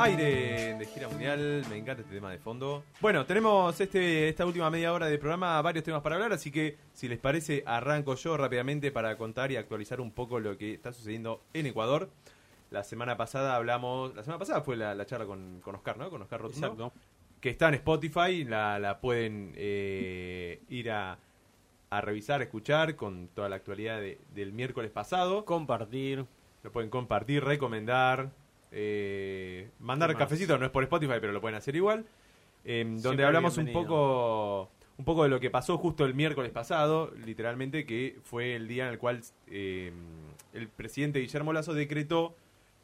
Aire de gira mundial, me encanta este tema de fondo. Bueno, tenemos este esta última media hora de programa varios temas para hablar, así que si les parece arranco yo rápidamente para contar y actualizar un poco lo que está sucediendo en Ecuador. La semana pasada hablamos, la semana pasada fue la, la charla con, con Oscar, ¿no? Con Oscar Rotundo, Exacto. que está en Spotify, la, la pueden eh, ir a, a revisar, escuchar con toda la actualidad de- del miércoles pasado. Compartir. Lo pueden compartir, recomendar, eh, mandar cafecito, no es por Spotify, pero lo pueden hacer igual. Eh, donde hablamos un poco, un poco de lo que pasó justo el miércoles pasado, literalmente, que fue el día en el cual eh, el presidente Guillermo Lazo decretó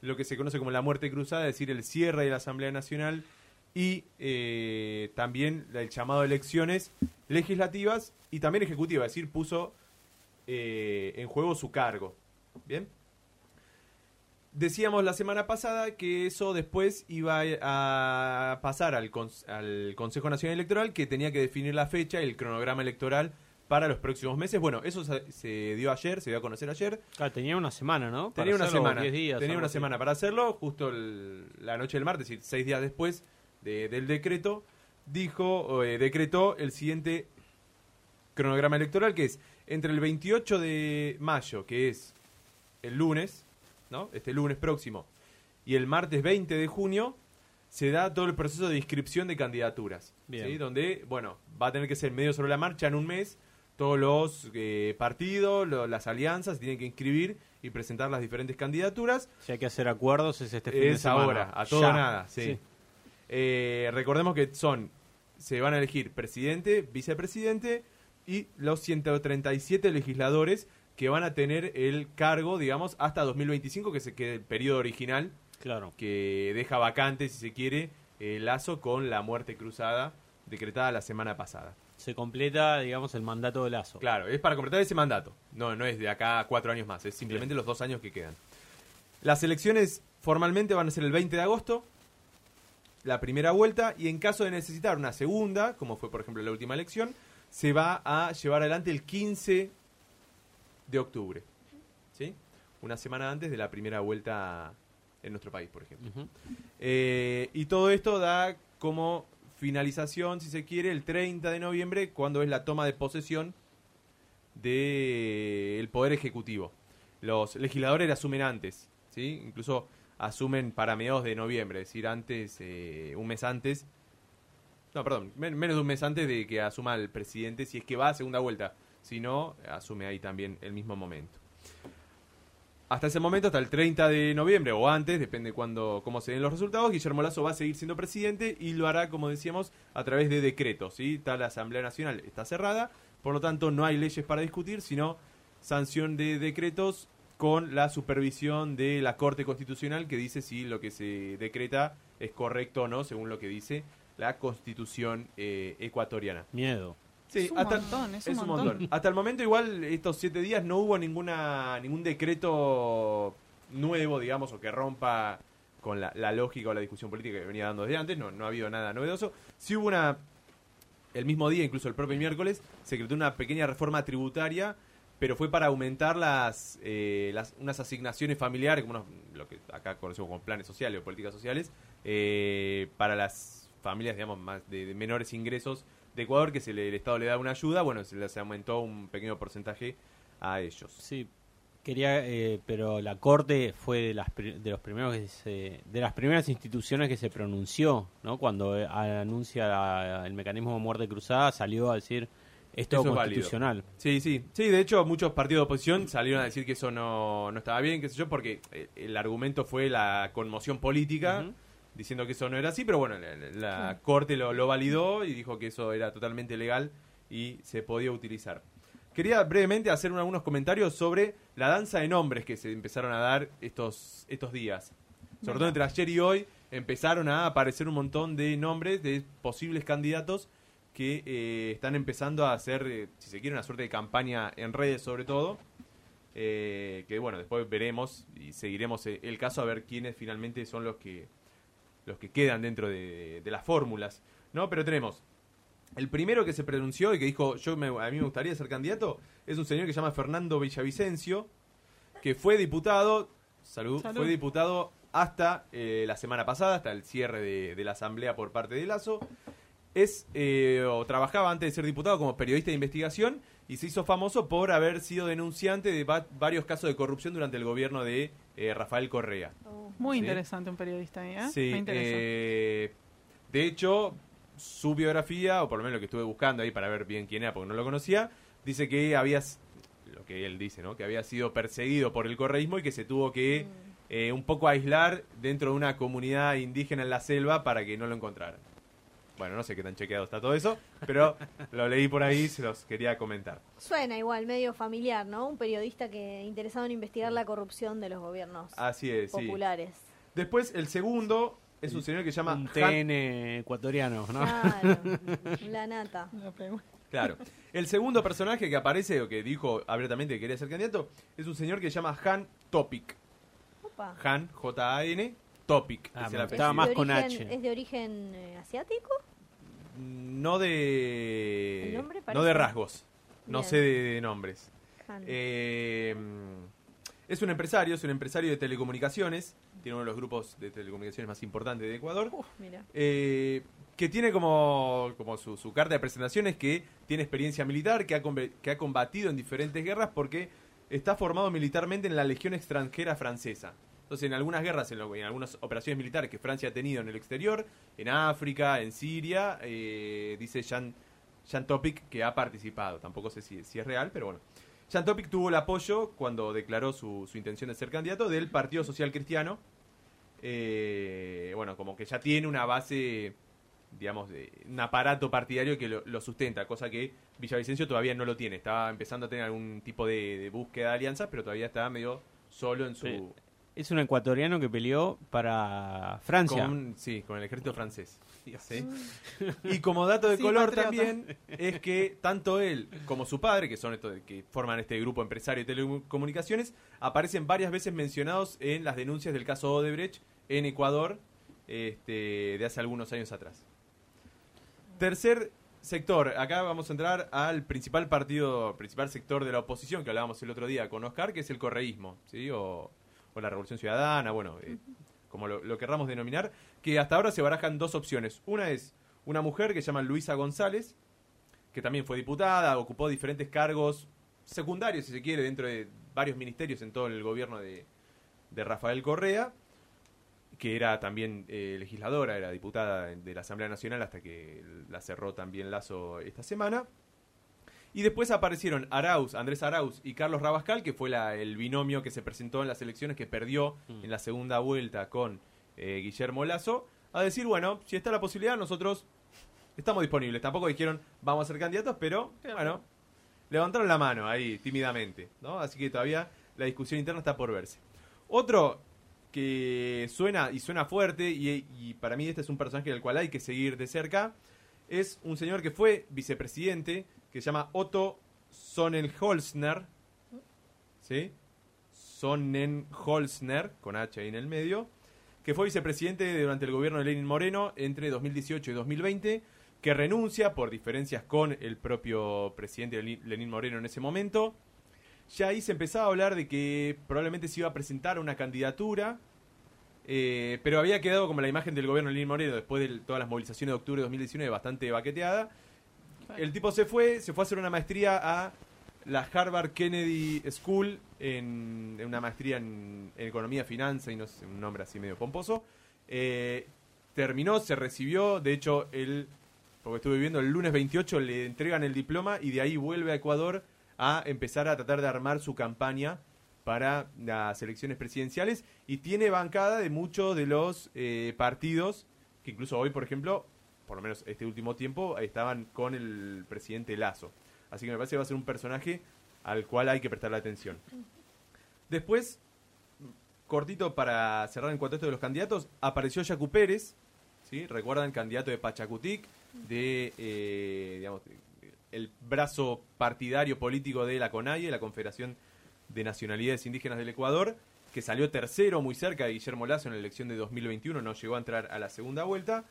lo que se conoce como la muerte cruzada, es decir, el cierre de la Asamblea Nacional y eh, también el llamado a elecciones legislativas y también ejecutivas, es decir, puso eh, en juego su cargo. ¿Bien? Decíamos la semana pasada que eso después iba a pasar al, al Consejo Nacional Electoral que tenía que definir la fecha y el cronograma electoral para los próximos meses. Bueno, eso se, dio ayer, se dio a conocer ayer. Ah, tenía una semana, ¿no? Para Tenía una semana. 10 días, tenía una así. semana para hacerlo, justo el- la noche del martes, seis días después de- del decreto, dijo, eh, decretó el siguiente cronograma electoral, que es entre el 28 de mayo, que es el lunes, ¿no? Este lunes próximo, y el martes 20 de junio, se da todo el proceso de inscripción de candidaturas. Bien. ¿sí? Donde, bueno, va a tener que ser medio sobre la marcha en un mes. Todos los eh, partidos, lo- las alianzas tienen que inscribir y presentar las diferentes candidaturas. Si hay que hacer acuerdos, es este fin de es semana. ahora, a todo Ya. nada. Sí. Eh, recordemos que son, se van a elegir presidente, vicepresidente y los 137 legisladores que van a tener el cargo, digamos, hasta 2025, que se quede el periodo original Claro. que deja vacante, si se quiere, el lazo con la muerte cruzada decretada la semana pasada. Se completa, digamos, el mandato de Lazo. Claro, es para completar ese mandato. No, no es de acá a cuatro años más, es simplemente los dos años que quedan. Las elecciones formalmente van a ser el 20 de agosto, la primera vuelta, y en caso de necesitar una segunda, como fue por ejemplo la última elección, se va a llevar adelante el 15 de octubre. ¿Sí? Una semana antes de la primera vuelta en nuestro país, por ejemplo. Eh, y todo esto da como finalización, si se quiere, el 30 de noviembre, cuando es la toma de posesión del Poder Ejecutivo. Los legisladores la asumen antes, ¿sí? Incluso asumen para mediados de noviembre, es decir, antes, eh, un mes antes. No, perdón, men- menos de un mes antes de que asuma el presidente, si es que va a segunda vuelta. Si no, asume ahí también el mismo momento. Hasta ese momento, hasta el 30 de noviembre o antes, depende cuando cómo se den los resultados, Guillermo Lazo va a seguir siendo presidente y lo hará, como decíamos, a través de decretos. ¿sí? Tal Asamblea Nacional está cerrada, por lo tanto no hay leyes para discutir, sino sanción de decretos con la supervisión de la Corte Constitucional que dice si lo que se decreta es correcto o no, según lo que dice la Constitución eh, ecuatoriana. Miedo. Sí, Es un hasta, montón, es es un un montón. montón. Hasta el momento igual estos siete días no hubo ninguna ningún decreto nuevo, digamos, o que rompa con la, la lógica o la discusión política que venía dando desde antes. No, no ha habido nada novedoso. Sí hubo una el mismo día, incluso el propio miércoles, se decretó una pequeña reforma tributaria, pero fue para aumentar las, eh, las unas asignaciones familiares, como unos- lo que acá conocemos como planes sociales o políticas sociales, eh, para las familias, digamos, más de, de menores ingresos de Ecuador, que se le- el Estado le da una ayuda, bueno, se les aumentó un pequeño porcentaje a ellos. Sí. Quería, eh, pero la Corte fue de las de los primeros que se- de las primeras instituciones que se pronunció, ¿no? Cuando eh, anuncia la- el mecanismo de muerte cruzada salió a decir esto es válido. constitucional. Sí, sí. Sí, de hecho, muchos partidos de oposición salieron a decir que eso no, no estaba bien, qué sé yo, porque eh, el argumento fue la conmoción política. Diciendo que eso no era así, pero bueno, la, Corte lo, lo validó y dijo que eso era totalmente legal y se podía utilizar. Quería brevemente hacer un- algunos comentarios sobre la danza de nombres que se empezaron a dar estos, estos días. Sobre todo entre ayer y hoy empezaron a aparecer un montón de nombres de posibles candidatos que eh, están empezando a hacer, eh, si se quiere, una suerte de campaña en redes sobre todo. eh, que bueno, después veremos y seguiremos eh, el caso a ver quiénes finalmente son los que los que quedan dentro de, de las fórmulas. ¿no? Pero tenemos el primero que se pronunció y que dijo yo me- a mí me gustaría ser candidato es un señor que se llama Fernando Villavicencio, que fue diputado, salud, Salud. fue diputado hasta eh, la semana pasada, hasta el cierre de, de la asamblea por parte de Lazo. Es, eh, o trabajaba antes de ser diputado como periodista de investigación y se hizo famoso por haber sido denunciante de va- varios casos de corrupción durante el gobierno de eh, Rafael Correa. Muy Sí. interesante un periodista ahí, ¿eh? Sí, eh, de hecho, su biografía, o por lo menos lo que estuve buscando ahí para ver bien quién era, porque no lo conocía, dice que había, lo que él dice, ¿no? Que había sido perseguido por el correísmo y que se tuvo que eh, un poco aislar dentro de una comunidad indígena en la selva para que no lo encontraran. Bueno, no sé qué tan chequeado está todo eso, pero lo leí por ahí, se los quería comentar. Suena igual, medio familiar, ¿no? Un periodista que interesado en investigar la corrupción de los gobiernos Así es, sí. populares. Después, el segundo es un señor que se llama Un TN ecuatoriano, ¿no? Claro, la nata. Claro. El segundo personaje que aparece o que dijo abiertamente que quería ser candidato es un señor que se llama Han Topic. Opa. Han, J-A-N, Topic. Ah, es el me apellido. gustaba más de con origen- H. ¿Es de origen eh, asiático? No de. El nombre no de rasgos. No Bien. sé de, de nombres. Eh, es un empresario, es un empresario de telecomunicaciones. Tiene uno de los grupos de telecomunicaciones más importantes de Ecuador. Uf, mira. Eh, que tiene como, como su, su carta de presentación es que tiene experiencia militar, que ha, que ha combatido en diferentes guerras porque está formado militarmente en la Legión extranjera francesa. Entonces, en algunas guerras, en, lo- en algunas operaciones militares que Francia ha tenido en el exterior, en África, en Siria, eh, dice Jean, Jean Topic que ha participado. Tampoco sé si, es real, pero bueno. Jean Topic tuvo el apoyo cuando declaró su, su intención de ser candidato del Partido Social Cristiano. Eh, bueno, como que ya tiene una base, digamos, de un aparato partidario que lo, sustenta, cosa que Villavicencio todavía no lo tiene. Estaba empezando a tener algún tipo de, búsqueda de alianza, pero todavía está medio solo en su... Es un ecuatoriano que peleó para Francia. Con, sí, con el ejército francés. ¿sí? Y como dato de Sí, color patriota. también, es que tanto él como su padre, que son estos que forman este grupo empresario de telecomunicaciones, aparecen varias veces mencionados en las denuncias del caso Odebrecht en Ecuador este, de hace algunos años atrás. Tercer sector, acá vamos a entrar al principal partido, principal sector de la oposición que hablábamos el otro día con Oscar, que es el correísmo, ¿sí? O, o la Revolución Ciudadana, bueno, eh, como lo, lo querramos denominar, que hasta ahora se barajan dos opciones. Una es una mujer que se llama Luisa González, que también fue diputada, ocupó diferentes cargos secundarios, si se quiere, dentro de varios ministerios en todo el gobierno de, de Rafael Correa, que era también eh, legisladora, era diputada de la Asamblea Nacional hasta que la cerró también Lazo esta semana. Y después aparecieron Arauz, Andrés Arauz y Carlos Rabascal, que fue la- el binomio que se presentó en las elecciones que perdió Mm. en la segunda vuelta con eh, Guillermo Lazo, a decir, bueno, si está la posibilidad, nosotros estamos disponibles. Tampoco dijeron, vamos a ser candidatos, pero bueno, levantaron la mano ahí tímidamente, ¿no? Así que todavía la discusión interna está por verse. Otro que suena y suena fuerte, y, y para mí este es un personaje del cual hay que seguir de cerca, es un señor que fue vicepresidente, que se llama Otto Sonnenholzner, ¿sí? Sonnenholzner, con H ahí en el medio, que fue vicepresidente durante el gobierno de Lenin Moreno entre 2018 y 2020, que renuncia por diferencias con el propio presidente Lenín Moreno en ese momento. Ya ahí se empezaba a hablar de que probablemente se iba a presentar una candidatura, eh, pero había quedado como la imagen del gobierno de Lenín Moreno después de todas las movilizaciones de octubre de 2019 bastante baqueteada. El tipo se fue, se fue a hacer una maestría a la Harvard Kennedy School en, una maestría en, en economía, finanza y no sé, un nombre así medio pomposo. Eh, terminó, se recibió, de hecho, el, porque estuve viviendo el lunes 28, le entregan el diploma y de ahí vuelve a Ecuador a empezar a tratar de armar su campaña para las elecciones presidenciales. Y tiene bancada de muchos de los eh, partidos que incluso hoy, por ejemplo, por lo menos este último tiempo, estaban con el presidente Lazo. Así que me parece que va a ser un personaje al cual hay que prestarle atención. Después, cortito para cerrar en cuanto a esto de los candidatos, apareció Yacu Pérez, ¿sí? ¿Recuerdan? Candidato de Pachacutic, de, eh, digamos, el brazo partidario político de la CONAIE, la Confederación de Nacionalidades Indígenas del Ecuador, que salió tercero muy cerca de Guillermo Lazo en la elección de 2021, no llegó a entrar a la segunda vuelta,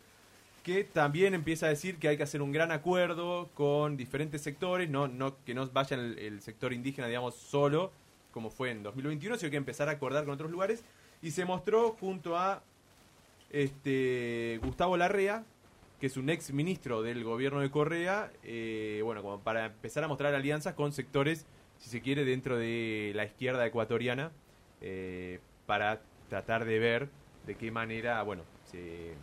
que también empieza a decir que hay que hacer un gran acuerdo con diferentes sectores, no, no que no vaya el, sector indígena, digamos, solo, como fue en 2021, sino que empezar a acordar con otros lugares, y se mostró junto a este Gustavo Larrea, que es un ex ministro del gobierno de Correa, eh, bueno, como para empezar a mostrar alianzas con sectores, si se quiere, dentro de la izquierda ecuatoriana, eh, para tratar de ver de qué manera, bueno, se,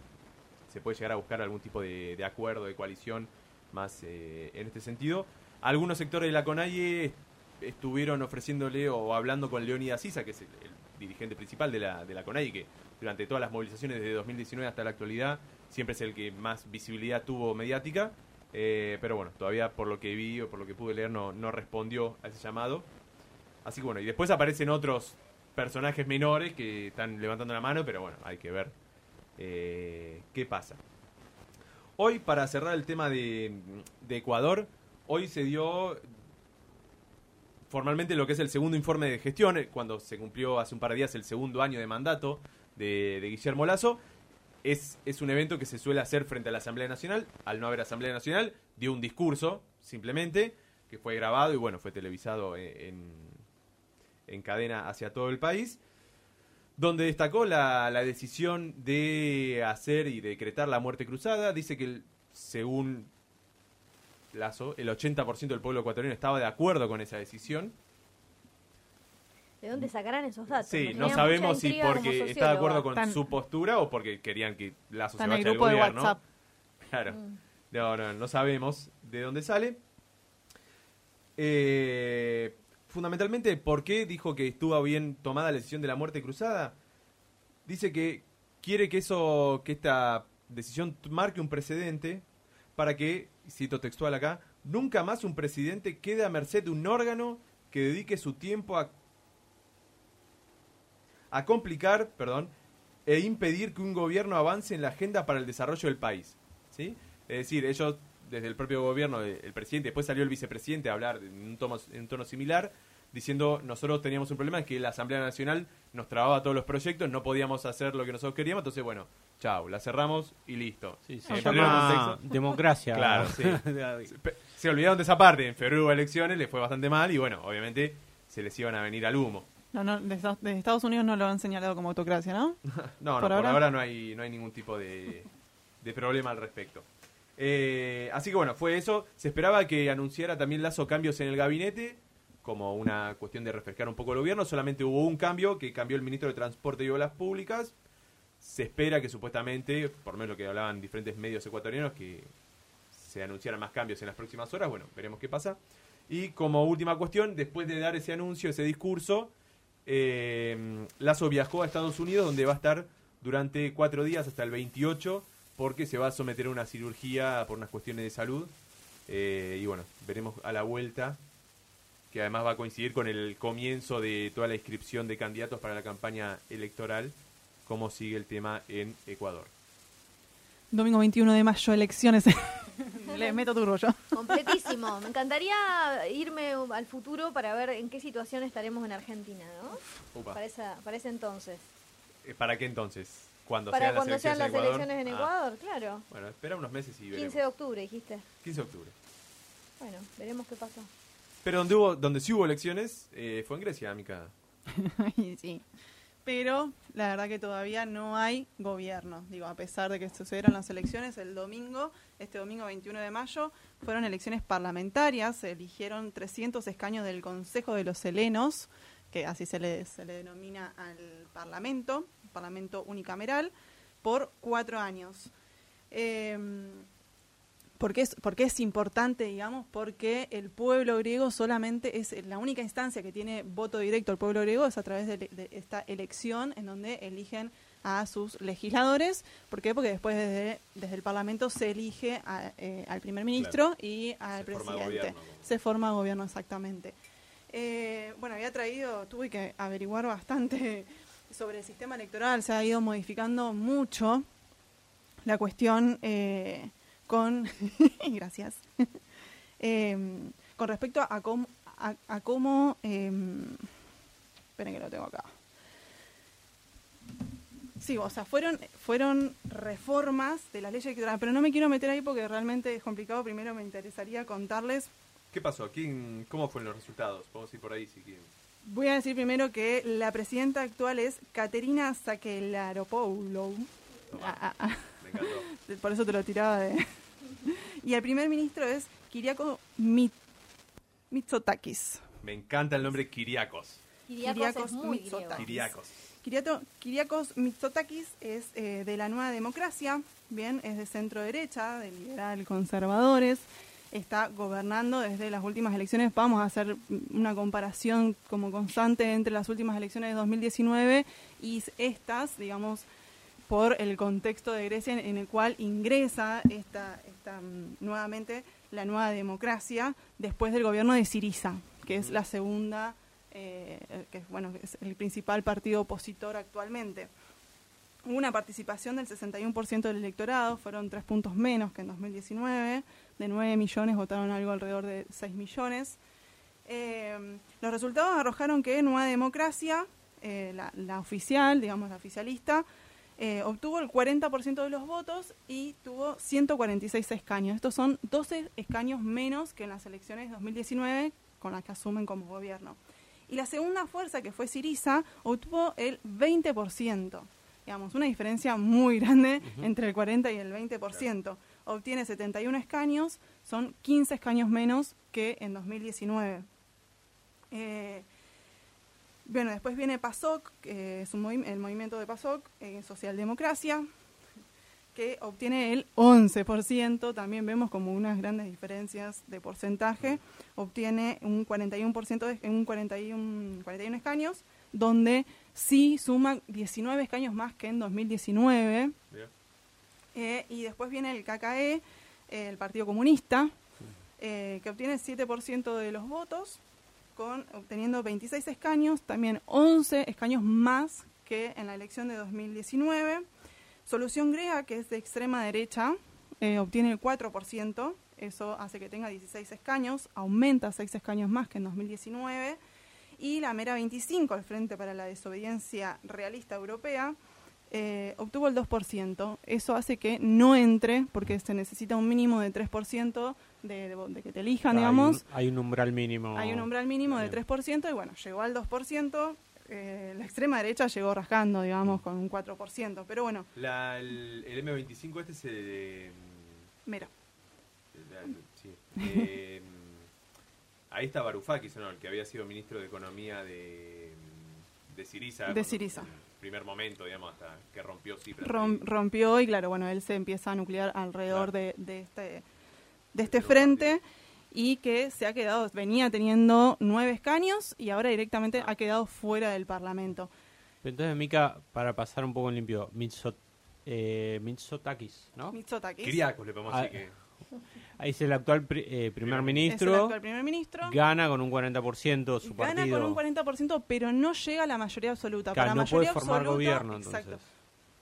se puede llegar a buscar algún tipo de, acuerdo, de coalición más eh, en este sentido. Algunos sectores de la CONAIE estuvieron ofreciéndole o hablando con Leonidas Sisa, que es el, el dirigente principal de la, de la CONAIE, que durante todas las movilizaciones desde 2019 hasta la actualidad siempre es el que más visibilidad tuvo mediática. Eh, pero bueno, todavía por lo que vi o por lo que pude leer no, no respondió a ese llamado. Así que bueno, y después aparecen otros personajes menores que están levantando la mano, pero bueno, hay que ver eh, qué pasa. Hoy, para cerrar el tema de, Ecuador, hoy se dio formalmente lo que es el segundo informe de gestión, eh, cuando se cumplió hace un par de días el segundo año de mandato de, Guillermo Lazo. Es, es un evento que se suele hacer frente a la Asamblea Nacional. Al no haber Asamblea Nacional, dio un discurso, simplemente, que fue grabado y bueno, fue televisado en, en, en cadena hacia todo el país donde destacó la, la, decisión de hacer y decretar la muerte cruzada. Dice que, el, según Lazo, el 80% del pueblo ecuatoriano estaba de acuerdo con esa decisión. ¿De dónde sacarán esos datos? Sí, no sabemos si porque está de acuerdo con Tan... su postura o porque querían que Lazo se vaya del de gobierno. WhatsApp. Claro. Mm. No, no, no sabemos de dónde sale. Eh, fundamentalmente, ¿por qué dijo que estuvo bien tomada la decisión de la muerte cruzada? Dice que quiere que eso, que esta decisión marque un precedente para que, cito textual acá, nunca más un presidente quede a merced de un órgano que dedique su tiempo a, a complicar, perdón, e impedir que un gobierno avance en la agenda para el desarrollo del país. ¿sí? Es decir, ellos, desde el propio gobierno, el presidente, después salió el vicepresidente a hablar en un tono, en un tono similar, diciendo nosotros teníamos un problema, es que la Asamblea Nacional nos trababa todos los proyectos, no podíamos hacer lo que nosotros queríamos, entonces bueno, chao, la cerramos y listo. Sí, se llama contexto- democracia. Claro, sí. Se olvidaron de esa parte, en febrero hubo elecciones, les fue bastante mal y bueno, obviamente se les iban a venir al humo. No, no, de Estados, Unidos no lo han señalado como autocracia, ¿no? No, no, ¿Por por, ahora? ahora? no hay, no hay ningún tipo de, de problema al respecto. Eh, así que bueno, fue eso. Se esperaba que anunciara también Lazo cambios en el gabinete, como una cuestión de refrescar un poco el gobierno. Solamente hubo un cambio, que cambió el ministro de Transporte y Obras Públicas. Se espera que supuestamente, por menos lo que hablaban diferentes medios ecuatorianos, que se anunciaran más cambios en las próximas horas. Bueno, veremos qué pasa. Y como última cuestión, después de dar ese anuncio, ese discurso, eh, Lazo viajó a Estados Unidos, donde va a estar durante cuatro días hasta el 28, porque se va a someter a una cirugía por unas cuestiones de salud. Eh, y bueno, veremos a la vuelta, que además va a coincidir con el comienzo de toda la inscripción de candidatos para la campaña electoral, cómo sigue el tema en Ecuador. Domingo 21 de mayo, elecciones. Le meto turbo yo. Completísimo. Me encantaría irme al futuro para ver en qué situación estaremos en Argentina, ¿no? Para, esa, para ese entonces. Eh, ¿Para qué entonces? Cuando Para sean cuando las sean las elecciones en elecciones en Ecuador. Ah, Ecuador, claro. bueno, espera unos meses y veremos. 15 de octubre, dijiste. 15 de octubre. Bueno, veremos qué pasa. Pero donde hubo, donde sí hubo elecciones eh, fue en Grecia, Mica. Sí. Pero la verdad que todavía no hay gobierno. Digo, a pesar de que sucedieron las elecciones el domingo, este domingo 21 de mayo, fueron elecciones parlamentarias. Se eligieron 300 escaños del Consejo de los Helenos, que así se le, se le denomina al Parlamento, Parlamento unicameral, por cuatro años. Eh, ¿Por qué, es, ¿Por qué es importante, digamos? Porque el pueblo griego solamente es la única instancia que tiene voto directo al pueblo griego es a través de, de esta elección en donde eligen a sus legisladores. ¿Por qué? Porque después desde, desde el Parlamento se elige a, eh, al primer ministro Claro. y al Se forma presidente. gobierno. Se forma gobierno exactamente. Eh, bueno, había traído, tuve que averiguar bastante sobre el sistema electoral, se ha ido modificando mucho la cuestión eh, con, gracias, Eh, con respecto a cómo, eh, esperen que lo tengo acá. Sí, o sea, fueron, fueron reformas de la ley electoral, pero no me quiero meter ahí porque realmente es complicado. Primero me interesaría contarles ¿Qué pasó? ¿Quién, ¿Cómo fueron los resultados? Podemos ir por ahí si quieren. Voy a decir primero que la presidenta actual es Caterina Sakelaropoulou. Ah, ah, ah. Me encantó. Por eso te lo tiraba de... y el primer ministro es Kiriako Mit- Mitsotakis. Me encanta el nombre Kiriakos. Kiriakos, Kiriakos. Kiriakos. Kiriato- Kiriakos Mitsotakis es eh, de la Nueva Democracia, bien, es de centro derecha, de liberal conservadores, está gobernando desde las últimas elecciones. Vamos a hacer una comparación como constante entre las últimas elecciones de 2019 y estas, digamos, por el contexto de Grecia en, el cual ingresa esta, esta, mm, nuevamente la nueva democracia después del gobierno de Siriza, que es la segunda, eh, que es, bueno, es el principal partido opositor actualmente. Hubo una participación del 61% del electorado, fueron tres puntos menos que en 2019, de 9 millones votaron algo alrededor de 6 millones. Eh, los resultados arrojaron que Nueva Democracia, eh, la, la oficial, digamos la oficialista, eh, obtuvo el 40% de los votos y tuvo 146 escaños. Estos son 12 escaños menos que en las elecciones de 2019 con las que asumen como gobierno. Y la segunda fuerza, que fue Siriza, obtuvo el 20%. Digamos, una diferencia muy grande entre el 40 y el 20%. Obtiene 71 escaños, son 15 escaños menos que en 2019. Eh, bueno, después viene PASOK, que es un el movimiento de PASOK, eh, Socialdemocracia, que obtiene el 11%, también vemos como unas grandes diferencias de porcentaje, obtiene un 41%, de, un 41, 41 escaños, donde sí suma 19 escaños más que en 2019, Mira. Eh, y después viene el KKE, el Partido Comunista, eh, que obtiene 7% de los votos, con, obteniendo 26 escaños, también 11 escaños más que en la elección de 2019. Solución Griega, que es de extrema derecha, eh, obtiene el 4%, eso hace que tenga 16 escaños, aumenta 6 escaños más que en 2019. Y la Mera 25, el Frente para la Desobediencia Realista Europea, eh, obtuvo el 2%. Eso hace que no entre, porque se necesita un mínimo de 3% de, de, de que te elijan, Hay digamos. un- Hay un umbral mínimo. Hay un umbral mínimo de Bien. 3% y bueno, llegó al 2%. eh, la extrema derecha llegó rascando, digamos, con un 4%. Pero bueno, La, el, el M25 este es el de... mira, el- sí. Eh, ahí está Varoufakis, ¿no? El que había sido ministro de Economía de, de Siriza. De el primer momento, digamos, hasta que rompió Cipras. rom- rompió y claro, bueno, él se empieza a nuclear alrededor Claro. de, de este, de este frente y que se ha quedado, venía teniendo nueve escaños y ahora directamente ha quedado fuera del Parlamento. Entonces, Mica, para pasar un poco en limpio, Mitsot, eh, Mitsotakis, ¿no? Mitsotakis Kiriakos le podemos Ah, decir que... Ahí es el actual pri- eh, primer es el ministro. actual primer ministro. Gana con un 40% su Gana partido. con un 40%, pero no llega a la mayoría absoluta. Claro, Para no puede mayoría formar absoluta, gobierno, exacto. entonces.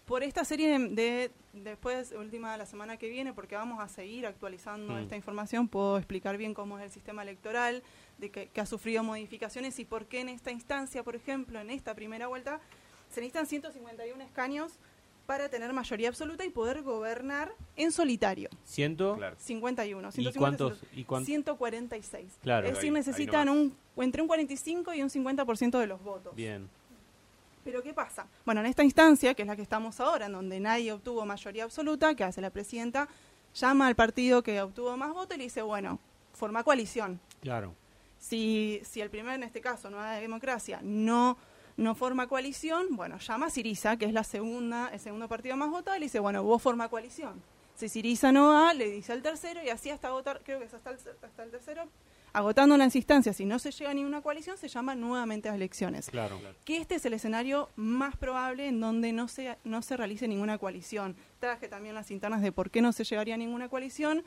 Por esta serie de, de- después, última de la semana que viene, porque vamos a seguir actualizando Mm. esta información, puedo explicar bien cómo es el sistema electoral, de que, que ha sufrido modificaciones y por qué en esta instancia, por ejemplo, en esta primera vuelta, se necesitan 151 escaños para tener mayoría absoluta y poder gobernar en solitario. Ciento. Claro. 51. ¿Y 150, cuántos? ¿Y cuántos? 146. Claro. es decir, Ahí- ahí necesitan nomás. un, entre un 45 y un 50% de los votos. Bien. Pero ¿qué pasa? Bueno, en esta instancia, que es la que estamos ahora, en donde nadie obtuvo mayoría absoluta, ¿qué hace la presidenta? Llama al partido que obtuvo más votos y le dice, bueno, forma coalición. Claro. Si, si el primer, en este caso, Nueva Democracia, no, no forma coalición, bueno, llama a Siriza, que es la segunda, el segundo partido más votado, y le dice, bueno, vos forma coalición. Si Siriza no va, le dice al tercero, y así hasta votar, creo que es hasta el, hasta el tercero, agotando las instancias, si no se llega a ninguna coalición, se llama nuevamente a elecciones Claro. que este es el escenario más probable en donde no se, no se realice ninguna coalición. Traje también las internas de por qué no se llegaría a ninguna coalición,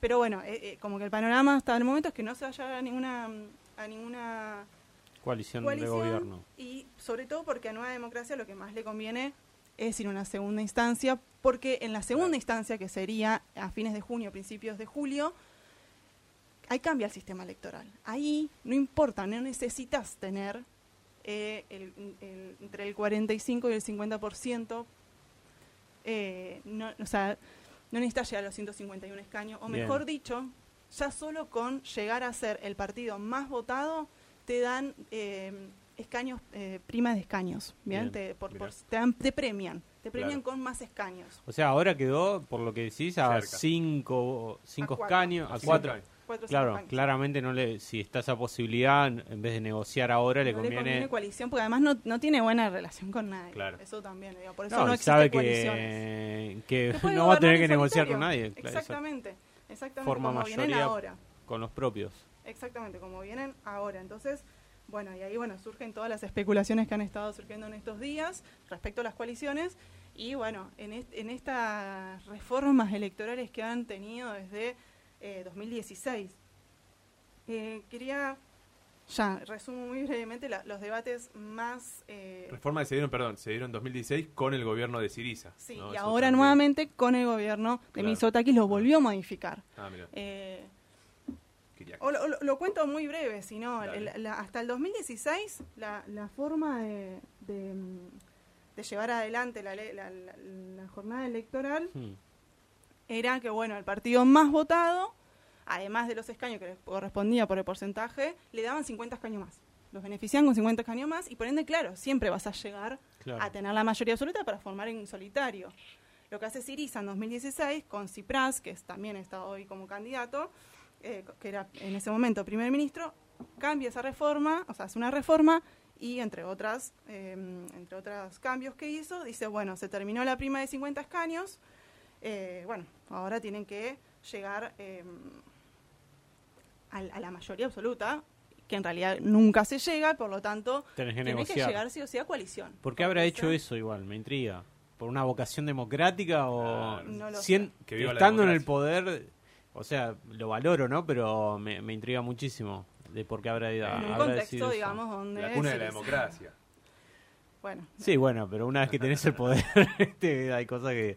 pero bueno, eh, eh, como que el panorama hasta el momento es que no se vaya a ninguna, a ninguna Coalición, coalición de gobierno. y sobre todo porque a Nueva Democracia lo que más le conviene es ir a una segunda instancia, porque en la segunda instancia, que sería a fines de junio, principios de julio, ahí cambia el sistema electoral. Ahí no importa, no necesitas tener eh, el- el- entre el 45 y el 50%, eh, no, o sea, no necesitas llegar a los 151 escaños, o Bien. mejor dicho, ya solo con llegar a ser el partido más votado, te dan eh, escaños, eh, primas de escaños, ¿bien? Bien, te, por- mirá. por- te, dan- te premian, te premian Claro. con más escaños. O sea, ahora quedó, por lo que decís, a Cerca. cinco, cinco A cuatro. escaños, a cuatro. Cuatro Claro, escaños. claramente no le, si está esa posibilidad, en vez de negociar ahora, le No conviene. coalición porque además no, no tiene buena relación con nadie. Claro. Eso también, digo, por eso No, no, y existe sabe que, no va a tener que negociar con nadie. claro. Exactamente, exactamente Forma como vienen mayoría. ahora. con los propios. Exactamente, como vienen ahora. Entonces, bueno, y ahí bueno, surgen todas las especulaciones que han estado surgiendo en estos días respecto a las coaliciones y bueno, en, est- en estas reformas electorales que han tenido desde eh, 2016. Eh, quería, ya, resumo muy brevemente la- los debates más... eh, Reformas que se dieron, perdón, se dieron en 2016 con el gobierno de Siriza. sí, ¿no? y Eso ahora también. nuevamente con el gobierno de Claro. Mitsotakis lo volvió a modificar. Ah, mira, O lo, lo- lo cuento muy breve, si no, hasta el 2016 la, la forma de, de, de llevar adelante la, la- la- jornada electoral Hmm. era que, bueno, el partido más votado, además de los escaños que les correspondía por el porcentaje, le daban 50 escaños más. Los beneficiaban con 50 escaños más y por ende, claro, siempre vas a llegar Claro. a tener la mayoría absoluta para formar en solitario. Lo que hace Siriza en 2016 con Cipras, que es- también está hoy como candidato, eh, que era en ese momento primer ministro, cambia esa reforma, o sea, hace una reforma y entre otras, eh, entre otros cambios que hizo, dice, bueno, se terminó la prima de 50 escaños, eh, bueno, ahora tienen que llegar eh, a, a la mayoría absoluta, que en realidad nunca se llega, por lo tanto, Tenés que tiene que llegar sí o sí a coalición. ¿Por qué habrá hecho eso igual? Me intriga. ¿Por una vocación democrática o Ah, no lo sien- sé. Que viva la estando en el poder? O sea, lo valoro, ¿no? Pero me, me intriga muchísimo de por qué habrá ido. En un contexto, eso. digamos, donde... La cuna de la democracia. Bueno, Sí, bueno, pero una vez que tenés el poder, este, hay cosas que...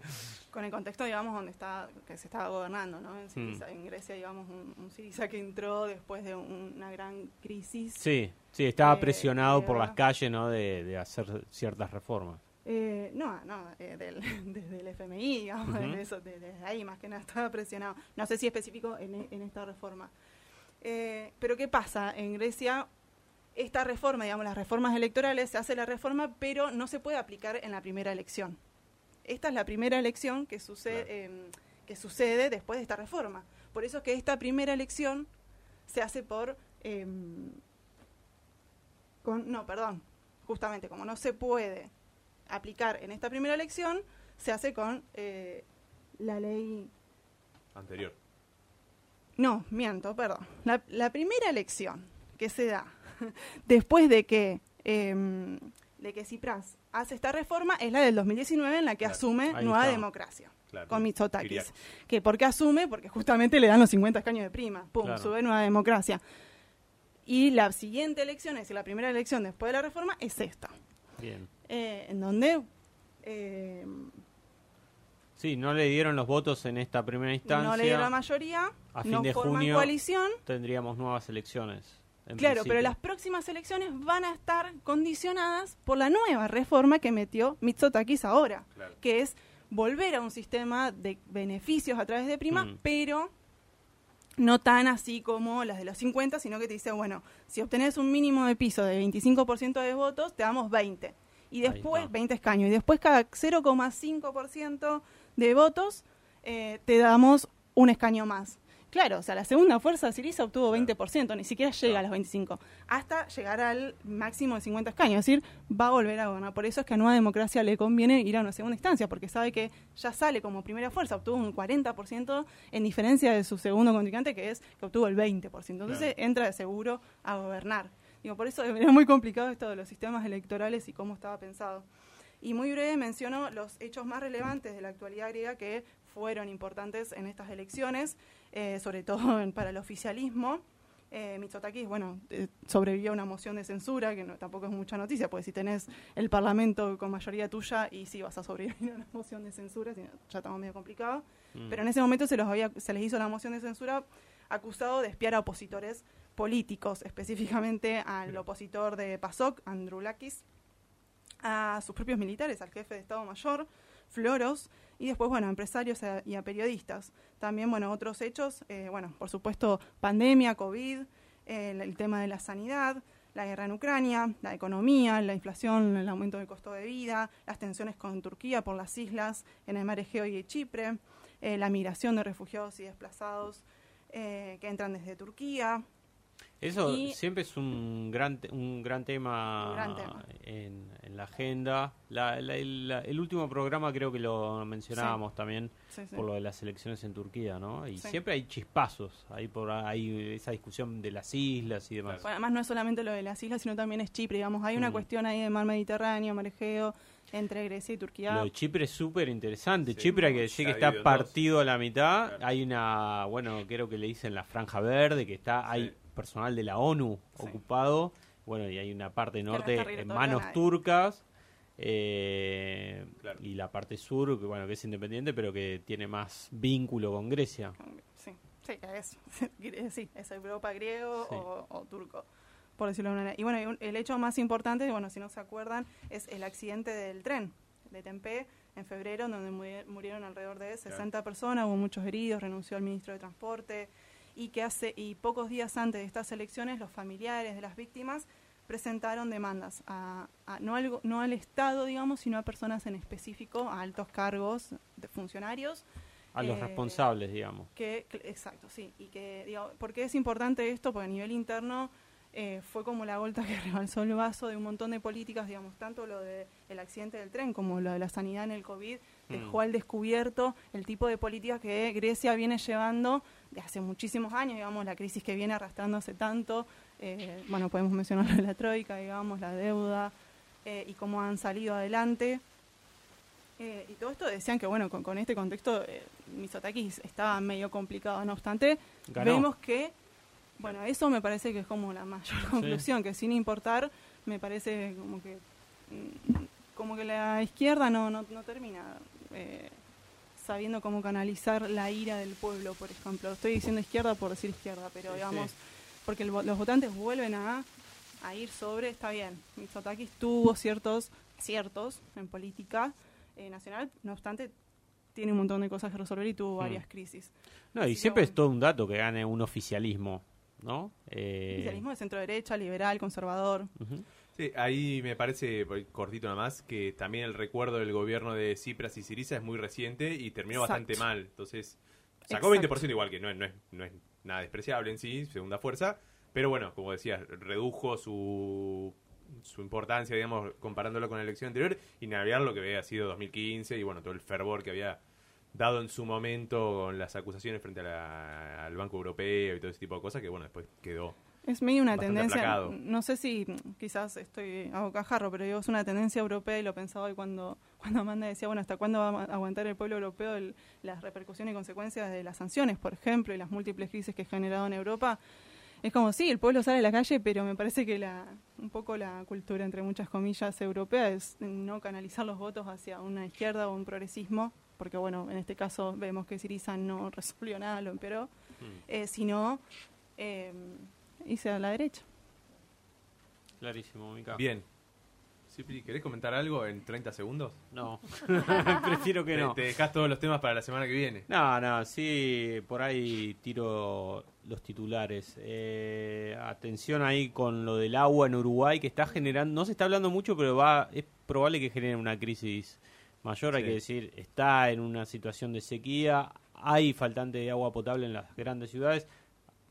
con el contexto, digamos, donde está, que se estaba gobernando, ¿no? En, Siriza, en Grecia, digamos, un, un Siriza que entró después de un- una gran crisis. Sí, sí, estaba Eh, presionado de por las calles, ¿no? De, de hacer ciertas reformas. Eh, no, no, eh, del- desde el FMI, digamos, eso, de- desde ahí más que nada estaba presionado. No sé si específico en, en esta reforma. Eh, pero ¿qué pasa? En Grecia, esta reforma, digamos, las reformas electorales, se hace la reforma, pero no se puede aplicar en la primera elección. Esta es la primera elección que sucede, Claro. em, que sucede después de esta reforma. Por eso es que esta primera elección se hace por... em, con, no, perdón, justamente como no se puede aplicar en esta primera elección, se hace con eh, la ley... Anterior. No, miento, perdón. La, la primera elección que se da después de que, em, de que Cipras hace esta reforma es la del 2019 en la que Claro, asume Nueva está. Democracia Claro. con Mitsotakis. Kiriakis. Que ¿Por qué asume? Porque justamente le dan los 50 escaños de prima. Pum, Claro. sube Nueva Democracia. Y la siguiente elección, es decir, la primera elección después de la reforma, es esta. Bien. eh, en donde eh, Sí, no le dieron los votos en esta primera instancia. no le dio la mayoría, A fin no de forman junio coalición. Tendríamos nuevas elecciones. Claro, pero las próximas elecciones van a estar condicionadas por la nueva reforma que metió Mitsotakis ahora, Claro. que es volver a un sistema de beneficios a través de primas, Mm. pero no tan así como las de los 50, sino que te dice, bueno, si obtenés un mínimo de piso de 25% de votos, te damos 20. Y después, está. 20 escaños. Y después cada 0,5% de votos eh, te damos un escaño más. Claro, o sea, la segunda fuerza Siriza obtuvo Claro. 20%, ni siquiera llega a los 25, hasta llegar al máximo de 50 escaños, es decir, va a volver a gobernar. Por eso es que a Nueva Democracia le conviene ir a una segunda instancia, porque sabe que ya sale como primera fuerza, obtuvo un 40% en diferencia de su segundo contrincante, que es que obtuvo el 20%. Entonces Claro. entra de seguro a gobernar. Digo, por eso era muy complicado esto de los sistemas electorales y cómo estaba pensado. Y muy breve menciono los hechos más relevantes de la actualidad griega que fueron importantes en estas elecciones, eh, sobre todo en- para el oficialismo. Eh, Mitsotakis, bueno, eh, sobrevivió a una moción de censura, que no, tampoco es mucha noticia, porque si tenés el parlamento con mayoría tuya, y sí vas a sobrevivir a una moción de censura, si no, ya estamos medio complicado. Mm. Pero en ese momento se, los había, se les hizo la moción de censura acusado de espiar a opositores políticos, específicamente al opositor de PASOK, Androulakis, a sus propios militares, al jefe de Estado Mayor, Floros, y después, bueno, a empresarios y a periodistas. También, bueno, otros hechos, eh, bueno, por supuesto, pandemia, COVID, el, el tema de la sanidad, la guerra en Ucrania, la economía, la inflación, el aumento del costo de vida, las tensiones con Turquía por las islas en el mar Egeo y Chipre, eh, la migración de refugiados y desplazados eh, que entran desde Turquía, Eso Y- siempre es un gran, un gran tema, Un gran tema. En, en la agenda. La- la- el, la- el último programa creo que lo mencionábamos también Sí, sí. por lo de las elecciones en Turquía, ¿no? Y Sí. siempre hay chispazos, ahí por ahí esa discusión de las islas y demás. Bueno, además no es solamente lo de las islas, sino también es Chipre, digamos, hay una Mm. cuestión ahí de mar Mediterráneo, mar Egeo, entre Grecia y Turquía. Lo de Chipre es súper interesante. Sí, Chipre hay que decir que está en dos. partido a la mitad. Claro. Hay una, bueno, creo que le dicen la franja verde, que está, hay Sí. Personal de la ONU Sí. ocupado. Bueno, y hay una parte no norte en manos turcas. eh, Claro. Y la parte sur, que bueno, que es independiente, pero que tiene más vínculo con Grecia. Sí, sí, es, sí, es Europa griego Sí. o, o turco, por decirlo de una manera. Y bueno, el hecho más importante, bueno, si no se acuerdan, es el accidente del tren de Tempe en febrero, donde muri- murieron alrededor de 60 personas, hubo muchos heridos, renunció el ministro de Transporte, y que hace y pocos días antes de estas elecciones, los familiares de las víctimas presentaron demandas a, a- no, al, no al Estado, digamos, sino a personas en específico, a altos cargos de funcionarios, A los Eh, responsables, digamos. que, exacto, sí. Y que, digo, ¿por qué es importante esto? Porque a nivel interno eh, fue como la gota que rebalsó el vaso de un montón de políticas, digamos, tanto lo del accidente del tren como lo de la sanidad en el COVID, dejó Mm. al descubierto el tipo de políticas que Grecia viene llevando de hace muchísimos años, digamos, la crisis que viene arrastrando hace tanto. eh, bueno, podemos mencionar la troika, digamos, la deuda eh, y cómo han salido adelante. Eh, y todo esto decían que, bueno, con, con este contexto, Mitsotakis estaba medio complicado. No obstante, Ganó. vemos que, bueno, eso me parece que es como la mayor conclusión, que sin importar, me parece como que mm, como que la izquierda no, no, no termina sabiendo cómo canalizar la ira del pueblo, por ejemplo. Estoy diciendo izquierda por decir izquierda, pero Sí, digamos, sí. porque el los votantes vuelven a, a ir sobre, está bien, Mitsotakis tuvo ciertos aciertos en política eh, nacional, no obstante, tiene un montón de cosas que resolver y tuvo Mm. varias crisis. No, Así y siempre es todo un dato que gane un oficialismo, ¿no? Eh, Oficialismo de centro derecha, liberal, conservador. ujú. Sí, ahí me parece, cortito nada más, que también el recuerdo del gobierno de Cipras y Siriza es muy reciente y terminó Exacto. bastante mal. Entonces, sacó Exacto. 20% igual, que no, es- no, es, no es nada despreciable en sí, segunda fuerza. Pero bueno, como decías, redujo su, su importancia, digamos, comparándolo con la elección anterior y navegar lo que había sido 2015 y bueno, todo el fervor que había dado en su momento con las acusaciones frente a la- al Banco Europeo y todo ese tipo de cosas que bueno, después quedó Es medio una tendencia, aplacado. no sé si mm, quizás estoy a bocajarro, pero digo, es una tendencia europea y lo pensaba hoy cuando, cuando Amanda decía, bueno, ¿hasta cuándo va a aguantar el pueblo europeo el- las repercusiones y consecuencias de las sanciones, por ejemplo, y las múltiples crisis que ha generado en Europa? Es como, sí, el pueblo sale a la calle, pero me parece que la, un poco la cultura, entre muchas comillas, europea es no canalizar los votos hacia una izquierda o un progresismo, porque bueno, en este caso vemos que Siriza no resolvió nada, lo empeoró, Mm, eh, sino eh, irse a la derecha. Clarísimo, Mica. bien. Cipri, ¿querés comentar algo en 30 segundos? No, prefiero que no. Te dejas todos los temas para la semana que viene. No, no, sí, por ahí tiro los titulares. Eh, atención ahí con lo del agua en Uruguay que está generando, no se está hablando mucho, pero va, es probable que genere una crisis mayor, hay que decir, está en una situación de sequía, hay faltante de agua potable en las grandes ciudades,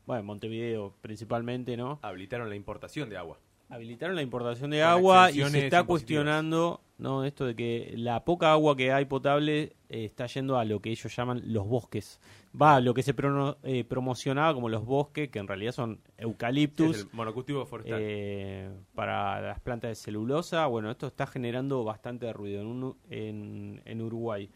bueno, Montevideo principalmente, ¿no? Habilitaron la importación de agua. habilitaron la importación de Con agua y se está cuestionando no esto de que la poca agua que hay potable eh, está yendo a lo que ellos llaman los bosques va a lo que se prono- eh, promocionaba como los bosques que en realidad son Es eucaliptus el monocultivo forestal. eh, para las plantas de celulosa bueno esto está generando bastante ruido en, un- en, en Uruguay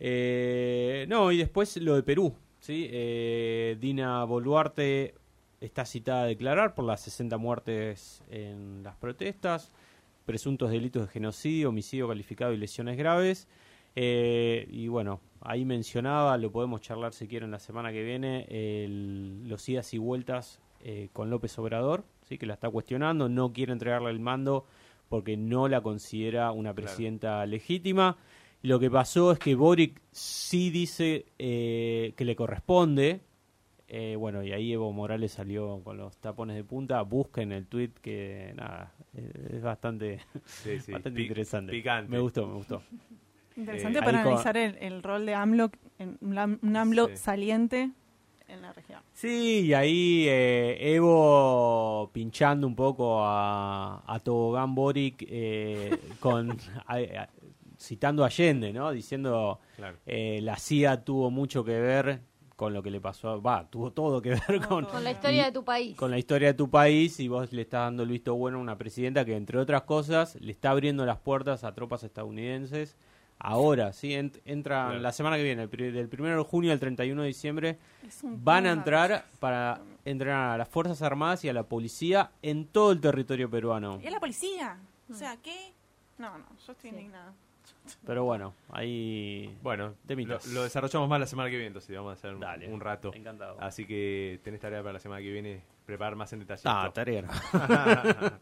Eh, no y después lo de Perú sí Eh, Dina Boluarte está citada a declarar por las 60 muertes en las protestas, presuntos delitos de genocidio, homicidio calificado y lesiones graves. Eh, y bueno, ahí mencionaba, lo podemos charlar si quieren la semana que viene, el- los idas y vueltas eh, con López Obrador, ¿sí? que la está cuestionando, no quiere entregarle el mando porque no la considera una Claro. presidenta legítima. Lo que pasó es que Boric sí dice eh, que le corresponde, Eh, bueno, y ahí Evo Morales salió con los tapones de punta. Busquen el tweet que, nada, es bastante, Sí, sí. bastante Pi- interesante. Picante. Me gustó, me gustó. Interesante Eh, para con- analizar el, el rol de AMLO, en un, am- un AMLO Sí. saliente en la región. Sí, y ahí eh, Evo pinchando un poco a, a Tobogán Boric eh, con a- a- citando a Allende, ¿no? Diciendo Claro. eh, la CIA tuvo mucho que ver con lo que le pasó, a- va, tuvo todo que ver con, Con la historia y- de tu país. con la historia de tu país y vos le estás dando el visto bueno a una presidenta que, entre otras cosas, le está abriendo las puertas a tropas estadounidenses. Ahora, sí, ent- entran Claro. la semana que viene, el pri- del 1 de junio al 31 de diciembre, van a entrar para entrenar a las Fuerzas Armadas y a la policía en todo el territorio peruano. ¿Y es la policía? O sea, ¿qué? No, no, yo estoy indignada. Pero bueno, ahí... Bueno, lo, lo desarrollamos más la semana que viene, entonces vamos a hacer un, Dale. un rato. Encantado. Así que tenés tarea para la semana que viene, preparar más en detalle. Ah, tarea.